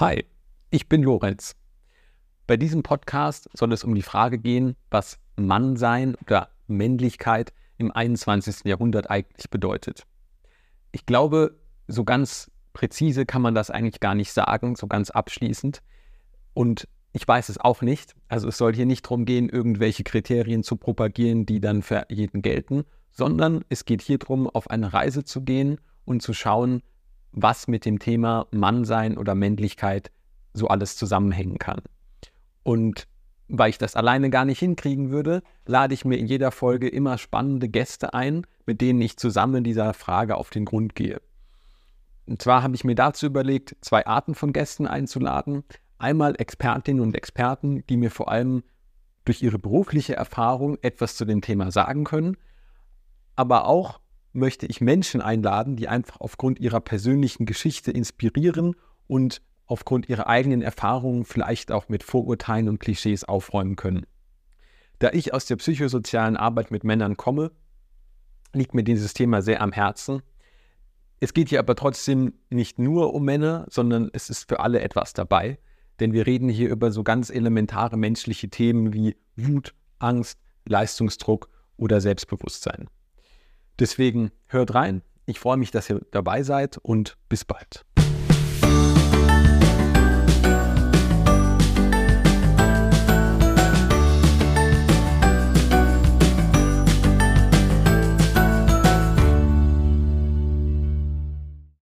Hi, ich bin Lorenz. Bei diesem Podcast soll es um die Frage gehen, was Mannsein oder Männlichkeit im 21. Jahrhundert eigentlich bedeutet. Ich glaube, so ganz präzise kann man das eigentlich gar nicht sagen, so ganz abschließend. Und ich weiß es auch nicht. Also es soll hier nicht darum gehen, irgendwelche Kriterien zu propagieren, die dann für jeden gelten, sondern es geht hier darum, auf eine Reise zu gehen und zu schauen, was mit dem Thema Mannsein oder Männlichkeit so alles zusammenhängen kann. Und weil ich das alleine gar nicht hinkriegen würde, lade ich mir in jeder Folge immer spannende Gäste ein, mit denen ich zusammen dieser Frage auf den Grund gehe. Und zwar habe ich mir dazu überlegt, zwei Arten von Gästen einzuladen. Einmal Expertinnen und Experten, die mir vor allem durch ihre berufliche Erfahrung etwas zu dem Thema sagen können, aber auch möchte ich Menschen einladen, die einfach aufgrund ihrer persönlichen Geschichte inspirieren und aufgrund ihrer eigenen Erfahrungen vielleicht auch mit Vorurteilen und Klischees aufräumen können. Da ich aus der psychosozialen Arbeit mit Männern komme, liegt mir dieses Thema sehr am Herzen. Es geht hier aber trotzdem nicht nur um Männer, sondern es ist für alle etwas dabei, denn wir reden hier über so ganz elementare menschliche Themen wie Wut, Angst, Leistungsdruck oder Selbstbewusstsein. Deswegen hört rein. Ich freue mich, dass ihr dabei seid und bis bald.